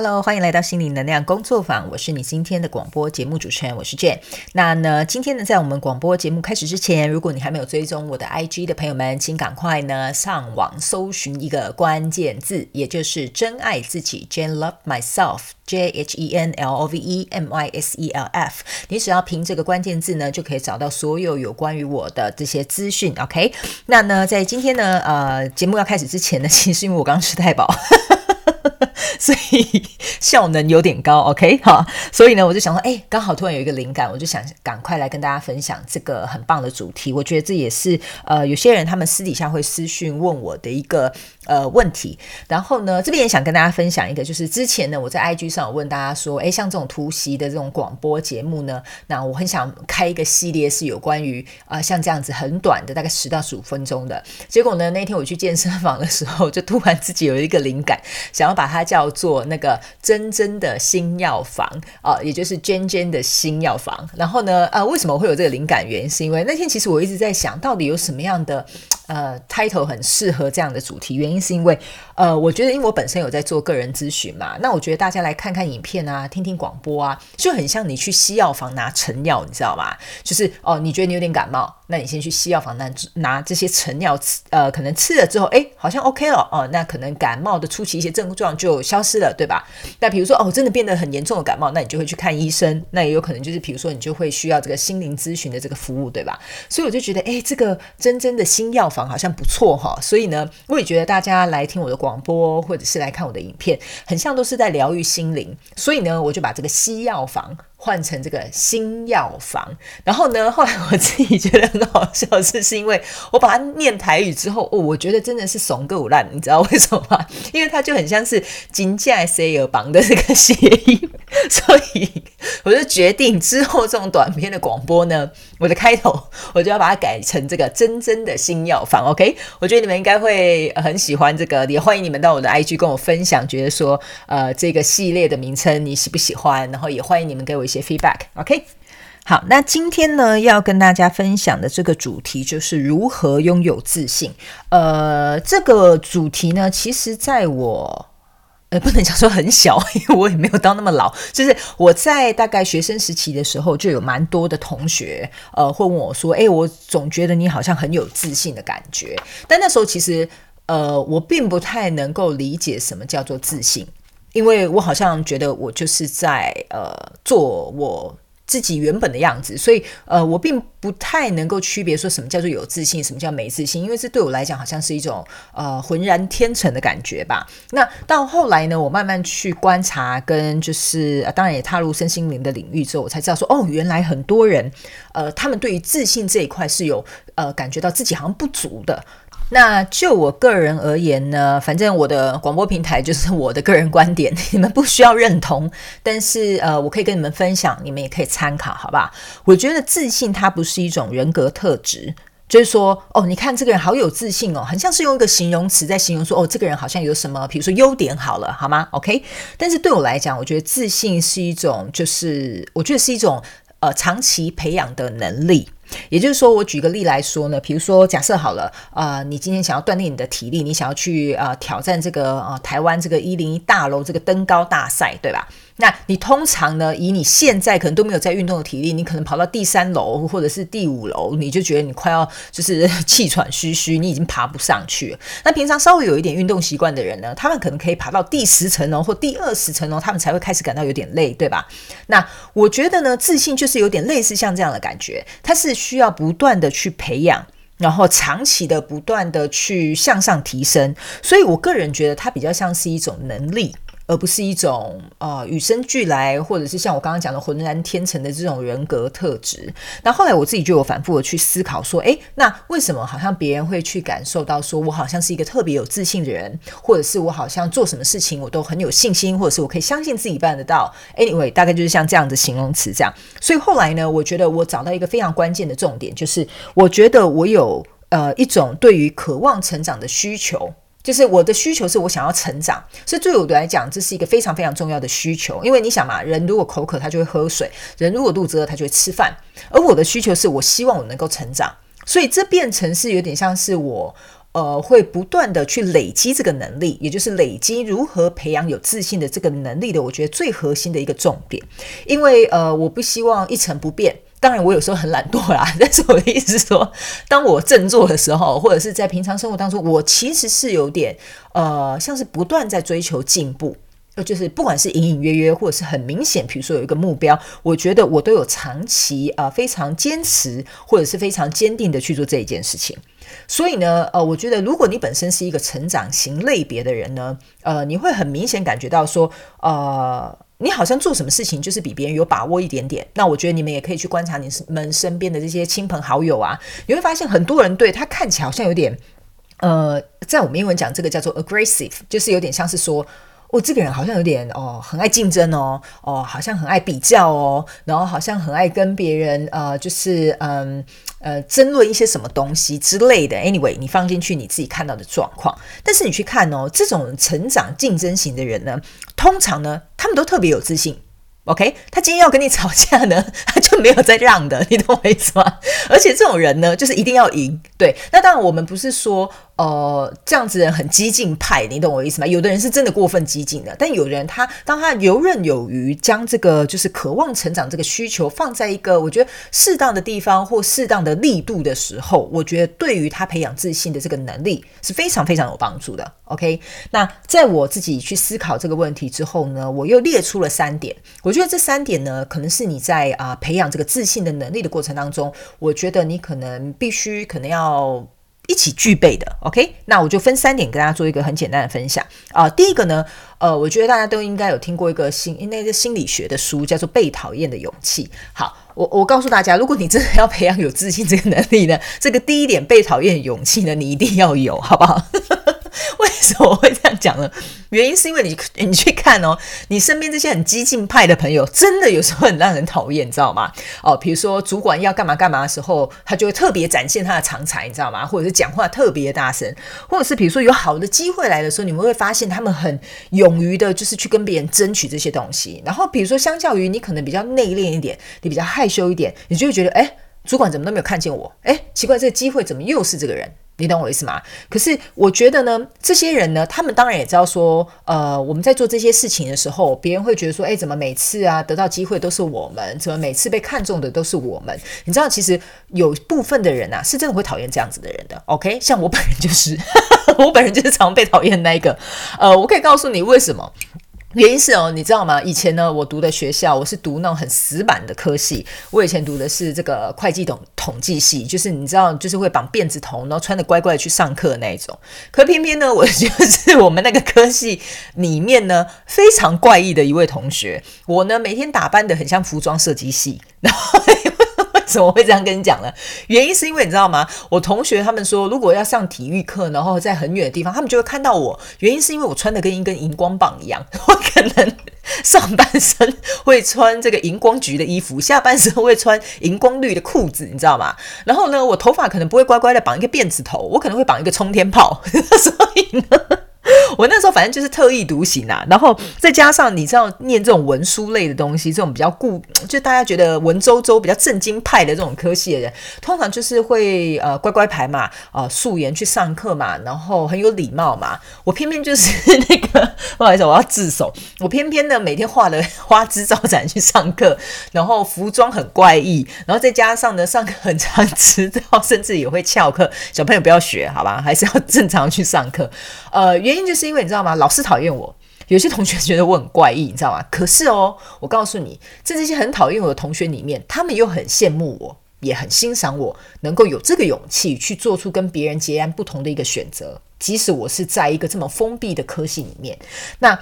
Hello，欢迎来到心灵能量工作坊，我是你今天的广播节目主持人，我是 Jane。那呢，今天呢，在我们广播节目开始之前，如果你还没有追踪我的 IG 的朋友们，请赶快呢上网搜寻一个关键字，也就是真爱自己，Jane Love Myself，J H E N L O V E M Y S E L F。你只要凭这个关键字呢，就可以找到所有有关于我的这些资讯。OK，那呢，在今天呢，呃，节目要开始之前呢，其实因为我刚吃太饱。所以 效能有点高，OK 哈，所以呢，我就想说，哎，刚好突然有一个灵感，我就想赶快来跟大家分享这个很棒的主题。我觉得这也是呃，有些人他们私底下会私讯问我的一个呃问题。然后呢，这边也想跟大家分享一个，就是之前呢，我在 IG 上有问大家说，哎，像这种突袭的这种广播节目呢，那我很想开一个系列，是有关于啊，像这样子很短的，大概十到十五分钟的。结果呢，那天我去健身房的时候，就突然自己有一个灵感，想要把它叫做那个真真的新药房啊，也就是娟娟的新药房。然后呢，呃，为什么会有这个灵感？原因是因为那天其实我一直在想到底有什么样的呃 title 很适合这样的主题。原因是因为呃，我觉得因为我本身有在做个人咨询嘛，那我觉得大家来看看影片啊，听听广播啊，就很像你去西药房拿成药，你知道吗？就是哦，你觉得你有点感冒，那你先去西药房拿拿这些成药吃，呃，可能吃了之后，哎，好像 OK 了哦，那可能感冒的初期一些症状就消失了，对吧？那比如说哦，真的变得很严重的感冒，那你就会去看医生。那也有可能就是，比如说你就会需要这个心灵咨询的这个服务，对吧？所以我就觉得，哎，这个真真的新药房好像不错哈。所以呢，我也觉得大家来听我的广播，或者是来看我的影片，很像都是在疗愈心灵。所以呢，我就把这个西药房。换成这个新药房，然后呢，后来我自己觉得很好笑，是是因为我把它念台语之后，哦，我觉得真的是怂够烂，你知道为什么吗？因为它就很像是金价 C 尔榜的这个谐音，所以我就决定之后这种短片的广播呢，我的开头 我就要把它改成这个真真的新药房，OK？我觉得你们应该会很喜欢这个，也欢迎你们到我的 IG 跟我分享，觉得说呃这个系列的名称你喜不喜欢，然后也欢迎你们给我。一些 feedback，OK，好，那今天呢要跟大家分享的这个主题就是如何拥有自信。呃，这个主题呢，其实在我呃不能讲说很小，因为我也没有到那么老。就是我在大概学生时期的时候，就有蛮多的同学呃会问我说：“哎，我总觉得你好像很有自信的感觉。”但那时候其实呃我并不太能够理解什么叫做自信。因为我好像觉得我就是在呃做我自己原本的样子，所以呃我并不太能够区别说什么叫做有自信，什么叫没自信，因为这对我来讲好像是一种呃浑然天成的感觉吧。那到后来呢，我慢慢去观察，跟就是当然也踏入身心灵的领域之后，我才知道说哦，原来很多人呃他们对于自信这一块是有呃感觉到自己好像不足的。那就我个人而言呢，反正我的广播平台就是 我的个人观点，你们不需要认同，但是呃，我可以跟你们分享，你们也可以参考，好吧？我觉得自信它不是一种人格特质，就是说，哦，你看这个人好有自信哦，很像是用一个形容词在形容说，哦，这个人好像有什么，比如说优点好了，好吗？OK？但是对我来讲，我觉得自信是一种，就是我觉得是一种呃长期培养的能力。也就是说，我举个例来说呢，比如说假设好了，呃，你今天想要锻炼你的体力，你想要去呃挑战这个呃台湾这个一零一大楼这个登高大赛，对吧？那你通常呢，以你现在可能都没有在运动的体力，你可能跑到第三楼或者是第五楼，你就觉得你快要就是 气喘吁吁，你已经爬不上去。那平常稍微有一点运动习惯的人呢，他们可能可以爬到第十层楼或第二十层楼，他们才会开始感到有点累，对吧？那我觉得呢，自信就是有点类似像这样的感觉，它是需要不断的去培养，然后长期的不断的去向上提升。所以我个人觉得它比较像是一种能力。而不是一种呃与生俱来，或者是像我刚刚讲的浑然天成的这种人格特质。那后来我自己就有反复的去思考说，诶，那为什么好像别人会去感受到说我好像是一个特别有自信的人，或者是我好像做什么事情我都很有信心，或者是我可以相信自己办得到？Anyway，大概就是像这样的形容词这样。所以后来呢，我觉得我找到一个非常关键的重点，就是我觉得我有呃一种对于渴望成长的需求。就是我的需求是我想要成长，所以对我来讲，这是一个非常非常重要的需求。因为你想嘛，人如果口渴，他就会喝水；人如果肚子饿，他就会吃饭。而我的需求是我希望我能够成长，所以这变成是有点像是我呃，会不断的去累积这个能力，也就是累积如何培养有自信的这个能力的。我觉得最核心的一个重点，因为呃，我不希望一成不变。当然，我有时候很懒惰啦，但是我的意思是说，当我振作的时候，或者是在平常生活当中，我其实是有点呃，像是不断在追求进步。呃就是不管是隐隐约约，或者是很明显，比如说有一个目标，我觉得我都有长期啊非常坚持，或者是非常坚定的去做这一件事情。所以呢，呃，我觉得如果你本身是一个成长型类别的人呢，呃，你会很明显感觉到说，呃，你好像做什么事情就是比别人有把握一点点。那我觉得你们也可以去观察你们身边的这些亲朋好友啊，你会发现很多人对他看起来好像有点，呃，在我们英文讲这个叫做 aggressive，就是有点像是说。我这个人好像有点哦，很爱竞争哦，哦，好像很爱比较哦，然后好像很爱跟别人呃，就是嗯呃争论一些什么东西之类的。Anyway，你放进去你自己看到的状况，但是你去看哦，这种成长竞争型的人呢，通常呢，他们都特别有自信。OK，他今天要跟你吵架呢，他就没有再让的，你懂我意思吗？而且这种人呢，就是一定要赢。对，那当然我们不是说。呃，这样子人很激进派，你懂我意思吗？有的人是真的过分激进的，但有的人他当他游刃有余，将这个就是渴望成长这个需求放在一个我觉得适当的地方或适当的力度的时候，我觉得对于他培养自信的这个能力是非常非常有帮助的。OK，那在我自己去思考这个问题之后呢，我又列出了三点，我觉得这三点呢，可能是你在啊培养这个自信的能力的过程当中，我觉得你可能必须可能要。一起具备的，OK，那我就分三点跟大家做一个很简单的分享啊。第一个呢，呃，我觉得大家都应该有听过一个心那个心理学的书，叫做《被讨厌的勇气》。好，我我告诉大家，如果你真的要培养有自信这个能力呢，这个第一点被讨厌勇气呢，你一定要有，好不好？为什么我会这样讲呢？原因是因为你你去看哦，你身边这些很激进派的朋友，真的有时候很让人讨厌，你知道吗？哦，比如说主管要干嘛干嘛的时候，他就会特别展现他的长才，你知道吗？或者是讲话特别大声，或者是比如说有好的机会来的时候，你们会发现他们很勇于的，就是去跟别人争取这些东西。然后比如说，相较于你可能比较内敛一点，你比较害羞一点，你就会觉得，哎，主管怎么都没有看见我？哎，奇怪，这个机会怎么又是这个人？你懂我意思吗？可是我觉得呢，这些人呢，他们当然也知道说，呃，我们在做这些事情的时候，别人会觉得说，哎，怎么每次啊得到机会都是我们？怎么每次被看中的都是我们？你知道，其实有部分的人啊，是真的会讨厌这样子的人的。OK，像我本人就是，我本人就是常被讨厌那一个。呃，我可以告诉你为什么。原因是哦，你知道吗？以前呢，我读的学校，我是读那种很死板的科系。我以前读的是这个会计统统计系，就是你知道，就是会绑辫子头，然后穿的乖乖的去上课那一种。可偏偏呢，我就是我们那个科系里面呢非常怪异的一位同学。我呢每天打扮的很像服装设计系，然后。怎么会这样跟你讲呢？原因是因为你知道吗？我同学他们说，如果要上体育课，然后在很远的地方，他们就会看到我。原因是因为我穿的跟一根荧光棒一样，我可能上半身会穿这个荧光橘的衣服，下半身会穿荧光绿的裤子，你知道吗？然后呢，我头发可能不会乖乖的绑一个辫子头，我可能会绑一个冲天炮，所以呢。我那时候反正就是特立独行啊，然后再加上你知道念这种文书类的东西，这种比较固，就大家觉得文绉绉、比较正经派的这种科系的人，通常就是会呃乖乖牌嘛，啊素颜去上课嘛，然后很有礼貌嘛。我偏偏就是那个，不好意思，我要自首。我偏偏呢每天画的 花枝招展去上课，然后服装很怪异，然后再加上呢上课很长迟到，甚至也会翘课。小朋友不要学好吧，还是要正常去上课。呃，原因就是因为你知道吗？老师讨厌我，有些同学觉得我很怪异，你知道吗？可是哦，我告诉你，在这些很讨厌我的同学里面，他们又很羡慕我，也很欣赏我，能够有这个勇气去做出跟别人截然不同的一个选择，即使我是在一个这么封闭的科系里面。那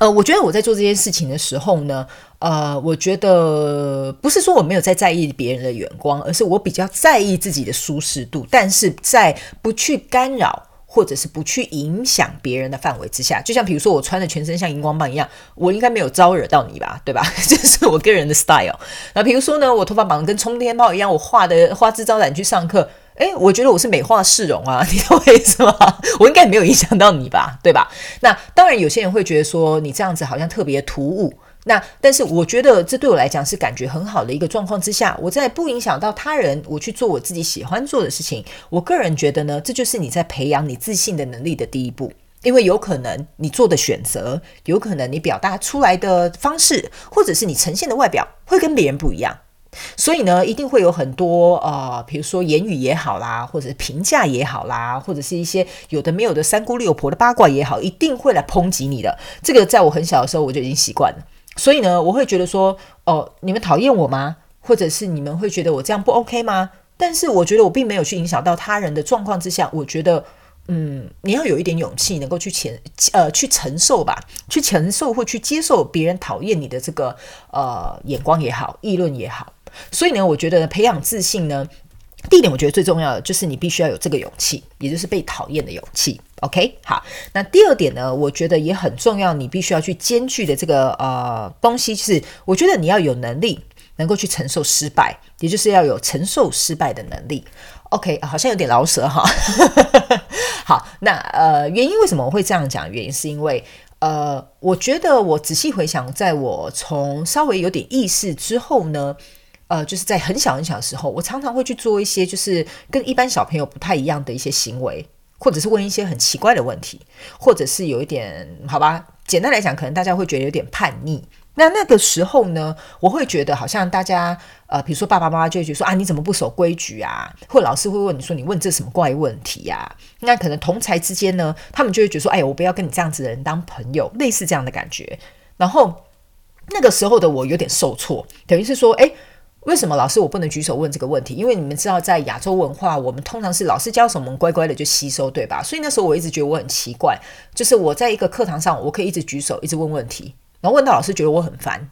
呃，我觉得我在做这件事情的时候呢，呃，我觉得不是说我没有在在意别人的眼光，而是我比较在意自己的舒适度，但是在不去干扰。或者是不去影响别人的范围之下，就像比如说我穿的全身像荧光棒一样，我应该没有招惹到你吧，对吧？这是我个人的 style。那比如说呢，我头发绑得跟冲天炮一样，我画的 花枝招展去上课，诶，我觉得我是美化市容啊，你懂我意思吗？我应该没有影响到你吧，对吧？那当然，有些人会觉得说你这样子好像特别突兀。那但是我觉得这对我来讲是感觉很好的一个状况之下，我在不影响到他人，我去做我自己喜欢做的事情。我个人觉得呢，这就是你在培养你自信的能力的第一步。因为有可能你做的选择，有可能你表达出来的方式，或者是你呈现的外表，会跟别人不一样。所以呢，一定会有很多呃，比如说言语也好啦，或者是评价也好啦，或者是一些有的没有的三姑六婆的八卦也好，一定会来抨击你的。这个在我很小的时候我就已经习惯了。所以呢，我会觉得说，哦，你们讨厌我吗？或者是你们会觉得我这样不 OK 吗？但是我觉得我并没有去影响到他人的状况之下，我觉得，嗯，你要有一点勇气，能够去承呃去承受吧，去承受或去接受别人讨厌你的这个呃眼光也好，议论也好。所以呢，我觉得培养自信呢，第一点我觉得最重要的就是你必须要有这个勇气，也就是被讨厌的勇气。OK，好，那第二点呢，我觉得也很重要，你必须要去兼具的这个呃东西是，我觉得你要有能力能够去承受失败，也就是要有承受失败的能力。OK，好像有点老舌哈。好，那呃原因为什么我会这样讲？原因是因为呃，我觉得我仔细回想，在我从稍微有点意识之后呢。呃，就是在很小很小的时候，我常常会去做一些就是跟一般小朋友不太一样的一些行为，或者是问一些很奇怪的问题，或者是有一点好吧，简单来讲，可能大家会觉得有点叛逆。那那个时候呢，我会觉得好像大家呃，比如说爸爸妈妈就会觉得说啊，你怎么不守规矩啊？或老师会问你说，你问这什么怪问题呀？那可能同才之间呢，他们就会觉得说，哎，我不要跟你这样子的人当朋友，类似这样的感觉。然后那个时候的我有点受挫，等于是说，哎。为什么老师我不能举手问这个问题？因为你们知道，在亚洲文化，我们通常是老师教什么，乖乖的就吸收，对吧？所以那时候我一直觉得我很奇怪，就是我在一个课堂上，我可以一直举手，一直问问题，然后问到老师觉得我很烦，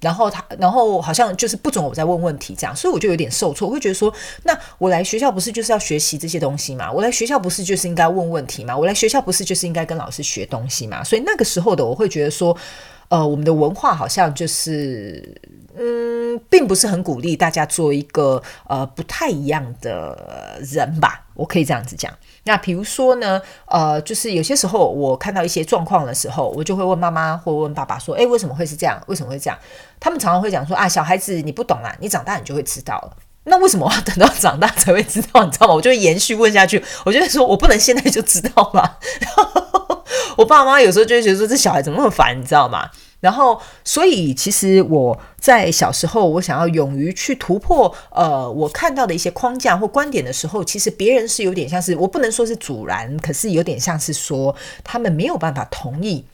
然后他，然后好像就是不准我再问问题这样，所以我就有点受挫，我会觉得说，那我来学校不是就是要学习这些东西吗？我来学校不是就是应该问问题吗？我来学校不是就是应该跟老师学东西吗？所以那个时候的我会觉得说，呃，我们的文化好像就是。嗯，并不是很鼓励大家做一个呃不太一样的人吧，我可以这样子讲。那比如说呢，呃，就是有些时候我看到一些状况的时候，我就会问妈妈或问爸爸说：“诶，为什么会是这样？为什么会这样？”他们常常会讲说：“啊，小孩子你不懂啊，你长大你就会知道了。”那为什么我要等到长大才会知道？你知道吗？我就会延续问下去。我就会说：“我不能现在就知道吗？” 我爸妈有时候就会觉得说：“这小孩怎么那么烦？”你知道吗？然后，所以其实我在小时候，我想要勇于去突破，呃，我看到的一些框架或观点的时候，其实别人是有点像是我不能说是阻拦，可是有点像是说他们没有办法同意，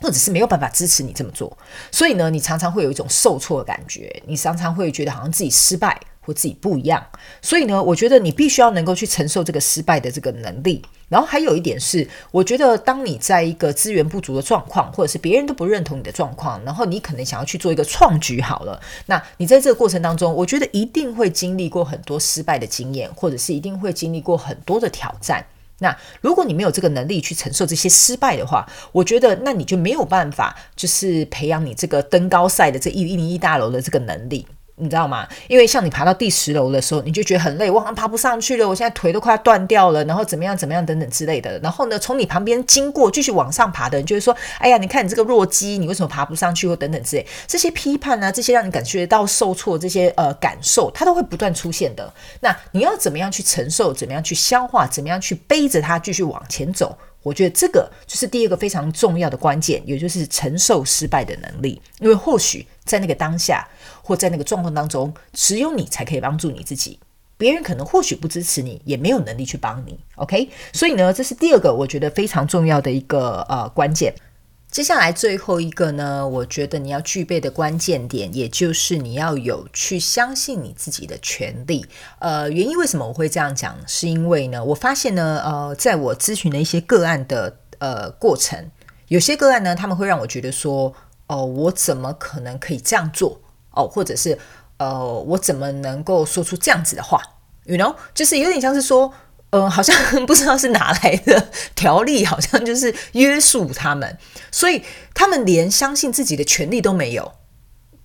或者是没有办法支持你这么做。所以呢，你常常会有一种受挫的感觉，你常常会觉得好像自己失败。或自己不一样，所以呢，我觉得你必须要能够去承受这个失败的这个能力。然后还有一点是，我觉得当你在一个资源不足的状况，或者是别人都不认同你的状况，然后你可能想要去做一个创举，好了，那你在这个过程当中，我觉得一定会经历过很多失败的经验，或者是一定会经历过很多的挑战。那如果你没有这个能力去承受这些失败的话，我觉得那你就没有办法，就是培养你这个登高赛的这一一零一大楼的这个能力。你知道吗？因为像你爬到第十楼的时候，你就觉得很累，我好像爬不上去了，我现在腿都快要断掉了，然后怎么样怎么样等等之类的。然后呢，从你旁边经过继续往上爬的人，就会说：“哎呀，你看你这个弱鸡，你为什么爬不上去？”或等等之类这些批判啊，这些让你感觉到受挫，这些呃感受，它都会不断出现的。那你要怎么样去承受？怎么样去消化？怎么样去背着它继续往前走？我觉得这个就是第二个非常重要的关键，也就是承受失败的能力。因为或许在那个当下，或在那个状况当中，只有你才可以帮助你自己，别人可能或许不支持你，也没有能力去帮你。OK，所以呢，这是第二个我觉得非常重要的一个呃关键。接下来最后一个呢，我觉得你要具备的关键点，也就是你要有去相信你自己的权利。呃，原因为什么我会这样讲？是因为呢，我发现呢，呃，在我咨询的一些个案的呃过程，有些个案呢，他们会让我觉得说，哦，我怎么可能可以这样做？哦，或者是呃，我怎么能够说出这样子的话？You know，就是有点像是说。嗯，好像 不知道是哪来的条例，好像就是约束他们，所以他们连相信自己的权利都没有。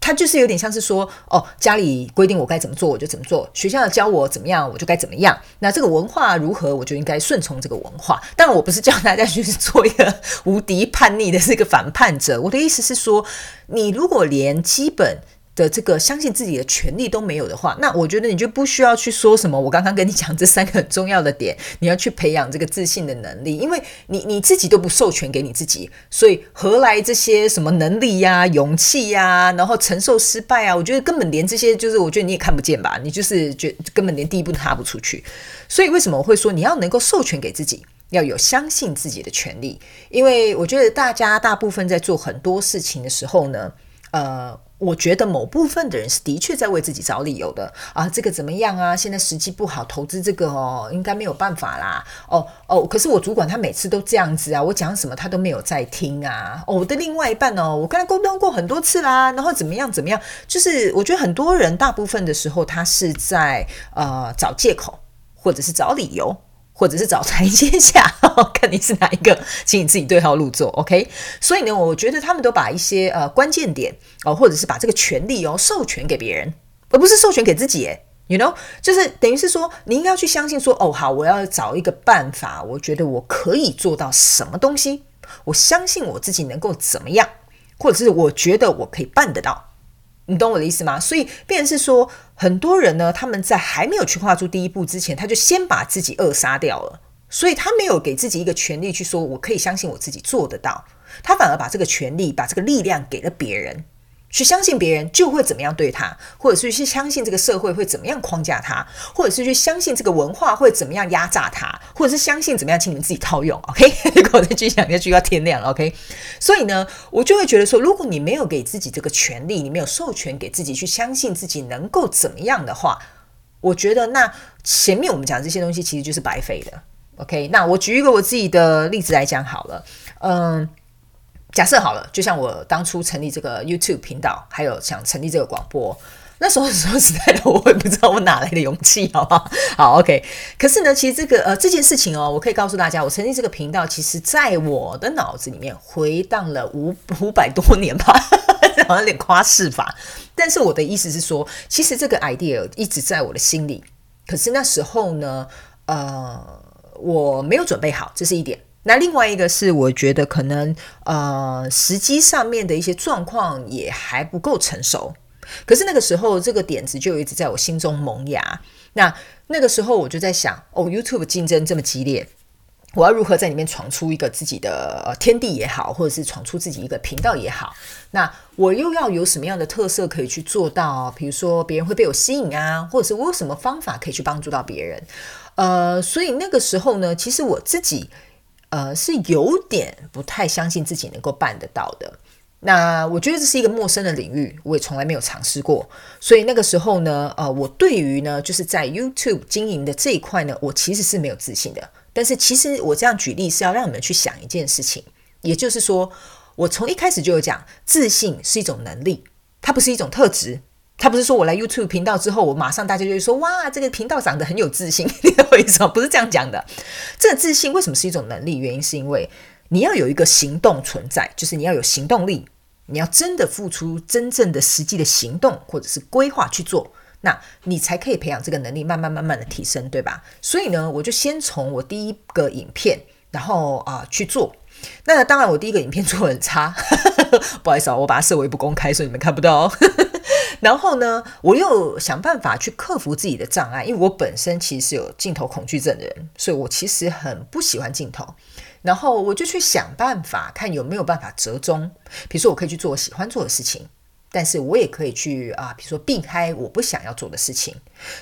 他就是有点像是说，哦，家里规定我该怎么做，我就怎么做；学校教我怎么样，我就该怎么样。那这个文化如何，我就应该顺从这个文化。但我不是叫大家去做一个无敌叛逆的这个反叛者。我的意思是说，你如果连基本的这个相信自己的权利都没有的话，那我觉得你就不需要去说什么。我刚刚跟你讲这三个很重要的点，你要去培养这个自信的能力，因为你你自己都不授权给你自己，所以何来这些什么能力呀、勇气呀，然后承受失败啊？我觉得根本连这些，就是我觉得你也看不见吧？你就是觉根本连第一步都踏不出去。所以为什么我会说你要能够授权给自己，要有相信自己的权利？因为我觉得大家大部分在做很多事情的时候呢，呃。我觉得某部分的人是的确在为自己找理由的啊，这个怎么样啊？现在时机不好，投资这个哦，应该没有办法啦。哦哦，可是我主管他每次都这样子啊，我讲什么他都没有在听啊。哦，我的另外一半哦，我跟他沟通过很多次啦，然后怎么样怎么样？就是我觉得很多人大部分的时候，他是在呃找借口或者是找理由。或者是找台阶下，看你是哪一个，请你自己对号入座，OK？所以呢，我觉得他们都把一些呃关键点哦，或者是把这个权利哦授权给别人，而不是授权给自己，You know？就是等于是说，你应该要去相信说，哦，好，我要找一个办法，我觉得我可以做到什么东西，我相信我自己能够怎么样，或者是我觉得我可以办得到。你懂我的意思吗？所以，便是说，很多人呢，他们在还没有去跨出第一步之前，他就先把自己扼杀掉了，所以他没有给自己一个权利去说，我可以相信我自己做得到，他反而把这个权利、把这个力量给了别人。去相信别人就会怎么样对他，或者是去相信这个社会会怎么样框架他，或者是去相信这个文化会怎么样压榨他，或者是相信怎么样，请你们自己套用，OK？如果我再继续讲下去要天亮了，OK？所以呢，我就会觉得说，如果你没有给自己这个权利，你没有授权给自己去相信自己能够怎么样的话，我觉得那前面我们讲这些东西其实就是白费的，OK？那我举一个我自己的例子来讲好了，嗯。假设好了，就像我当初成立这个 YouTube 频道，还有想成立这个广播，那时候说实在的，我也不知道我哪来的勇气，好不好？好，OK。可是呢，其实这个呃这件事情哦，我可以告诉大家，我成立这个频道，其实在我的脑子里面回荡了五五百多年吧，好像有点夸饰法。但是我的意思是说，其实这个 idea 一直在我的心里，可是那时候呢，呃，我没有准备好，这是一点。那另外一个是，我觉得可能呃时机上面的一些状况也还不够成熟。可是那个时候，这个点子就一直在我心中萌芽。那那个时候我就在想，哦，YouTube 竞争这么激烈，我要如何在里面闯出一个自己的天地也好，或者是闯出自己一个频道也好？那我又要有什么样的特色可以去做到？比如说别人会被我吸引啊，或者是我有什么方法可以去帮助到别人？呃，所以那个时候呢，其实我自己。呃，是有点不太相信自己能够办得到的。那我觉得这是一个陌生的领域，我也从来没有尝试过。所以那个时候呢，呃，我对于呢，就是在 YouTube 经营的这一块呢，我其实是没有自信的。但是其实我这样举例是要让你们去想一件事情，也就是说，我从一开始就有讲，自信是一种能力，它不是一种特质。他不是说我来 YouTube 频道之后，我马上大家就会说哇，这个频道长得很有自信，你懂我意思吗？不是这样讲的。这个自信为什么是一种能力？原因是因为你要有一个行动存在，就是你要有行动力，你要真的付出真正的实际的行动或者是规划去做，那你才可以培养这个能力，慢慢慢慢的提升，对吧？所以呢，我就先从我第一个影片，然后啊去做。那当然，我第一个影片做的很差，不好意思啊，我把它设为不公开，所以你们看不到。然后呢，我又想办法去克服自己的障碍，因为我本身其实是有镜头恐惧症的人，所以我其实很不喜欢镜头。然后我就去想办法，看有没有办法折中，比如说我可以去做我喜欢做的事情。但是我也可以去啊，比如说避开我不想要做的事情，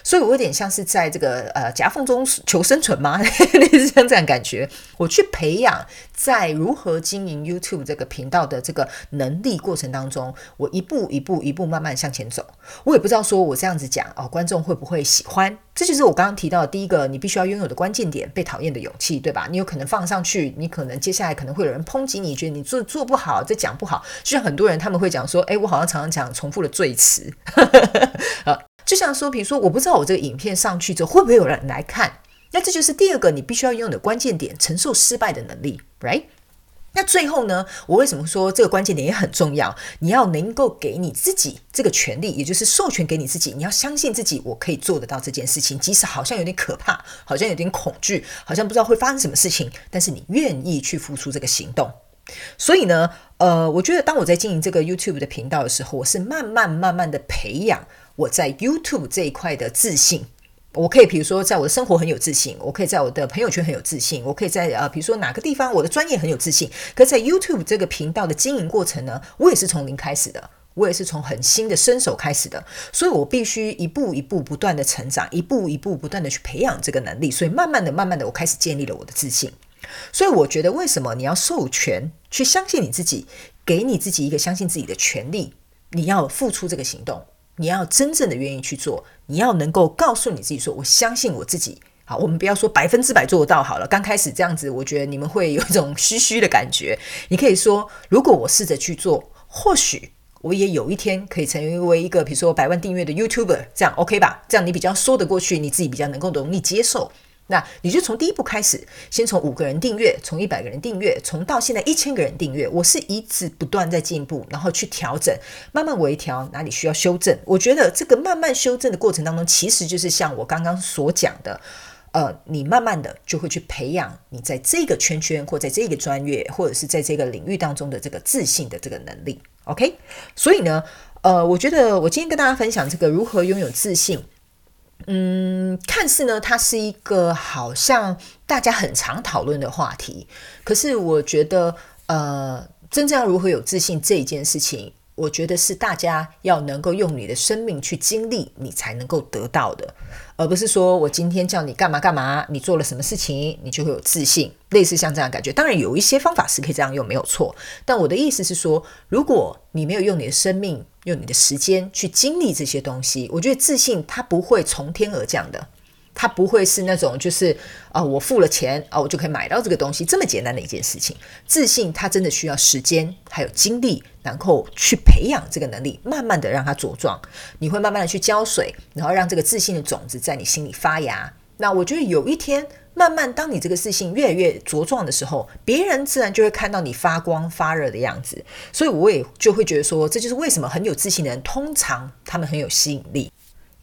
所以我有点像是在这个呃夹缝中求生存吗？类似像这样感觉。我去培养在如何经营 YouTube 这个频道的这个能力过程当中，我一步一步一步慢慢向前走。我也不知道说我这样子讲哦，观众会不会喜欢？这就是我刚刚提到的第一个，你必须要拥有的关键点——被讨厌的勇气，对吧？你有可能放上去，你可能接下来可能会有人抨击你，觉得你做做不好，这讲不好。就像很多人他们会讲说：“诶，我好像常常讲重复的罪词。”呃，就像说，比如说，我不知道我这个影片上去之后会不会有人来看，那这就是第二个你必须要拥有的关键点——承受失败的能力，right？那最后呢，我为什么说这个关键点也很重要？你要能够给你自己这个权利，也就是授权给你自己，你要相信自己，我可以做得到这件事情，即使好像有点可怕，好像有点恐惧，好像不知道会发生什么事情，但是你愿意去付出这个行动。所以呢，呃，我觉得当我在经营这个 YouTube 的频道的时候，我是慢慢慢慢的培养我在 YouTube 这一块的自信。我可以，比如说，在我的生活很有自信；我可以在我的朋友圈很有自信；我可以在呃，比如说哪个地方我的专业很有自信。可在 YouTube 这个频道的经营过程呢，我也是从零开始的，我也是从很新的身手开始的，所以我必须一步一步不断的成长，一步一步不断的去培养这个能力。所以慢慢的、慢慢的，我开始建立了我的自信。所以我觉得，为什么你要授权去相信你自己，给你自己一个相信自己的权利？你要付出这个行动。你要真正的愿意去做，你要能够告诉你自己说：“我相信我自己。”好，我们不要说百分之百做到好了。刚开始这样子，我觉得你们会有一种虚虚的感觉。你可以说：“如果我试着去做，或许我也有一天可以成为一个，比如说百万订阅的 YouTuber，这样 OK 吧？这样你比较说得过去，你自己比较能够容易接受。”那你就从第一步开始，先从五个人订阅，从一百个人订阅，从到现在一千个人订阅，我是一直不断在进步，然后去调整，慢慢微调哪里需要修正。我觉得这个慢慢修正的过程当中，其实就是像我刚刚所讲的，呃，你慢慢的就会去培养你在这个圈圈或在这个专业或者是在这个领域当中的这个自信的这个能力。OK，所以呢，呃，我觉得我今天跟大家分享这个如何拥有自信。嗯，看似呢，它是一个好像大家很常讨论的话题。可是我觉得，呃，真正要如何有自信这一件事情，我觉得是大家要能够用你的生命去经历，你才能够得到的，而不是说我今天叫你干嘛干嘛，你做了什么事情，你就会有自信。类似像这样感觉，当然有一些方法是可以这样用，没有错。但我的意思是说，如果你没有用你的生命，用你的时间去经历这些东西，我觉得自信它不会从天而降的，它不会是那种就是啊，我付了钱啊，我就可以买到这个东西这么简单的一件事情。自信它真的需要时间还有精力，然后去培养这个能力，慢慢的让它茁壮。你会慢慢的去浇水，然后让这个自信的种子在你心里发芽。那我觉得有一天。慢慢，当你这个自信越来越茁壮的时候，别人自然就会看到你发光发热的样子。所以我也就会觉得说，这就是为什么很有自信的人，通常他们很有吸引力。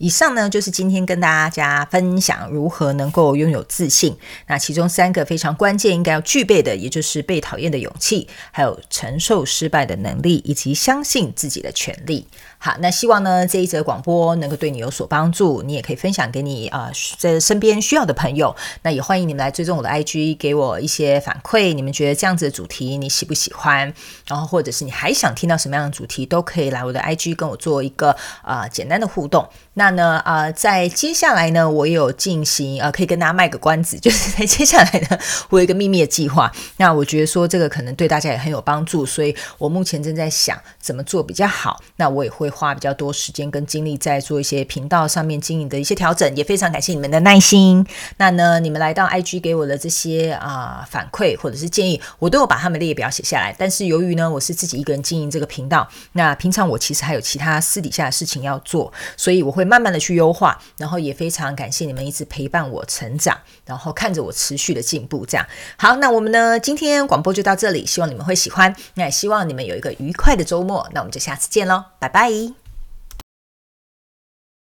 以上呢，就是今天跟大家分享如何能够拥有自信。那其中三个非常关键应该要具备的，也就是被讨厌的勇气，还有承受失败的能力，以及相信自己的权利。好，那希望呢这一则广播能够对你有所帮助，你也可以分享给你啊在身边需要的朋友。那也欢迎你们来追踪我的 IG，给我一些反馈。你们觉得这样子的主题你喜不喜欢？然后或者是你还想听到什么样的主题，都可以来我的 IG 跟我做一个啊简单的互动。那呢啊在接下来呢，我有进行啊可以跟大家卖个关子，就是在接下来呢，我有一个秘密的计划。那我觉得说这个可能对大家也很有帮助，所以我目前正在想怎么做比较好。那我也会。花比较多时间跟精力在做一些频道上面经营的一些调整，也非常感谢你们的耐心。那呢，你们来到 IG 给我的这些啊反馈或者是建议，我都有把他们列表写下来。但是由于呢，我是自己一个人经营这个频道，那平常我其实还有其他私底下的事情要做，所以我会慢慢的去优化。然后也非常感谢你们一直陪伴我成长，然后看着我持续的进步。这样好，那我们呢今天广播就到这里，希望你们会喜欢。那也希望你们有一个愉快的周末。那我们就下次见喽，拜拜。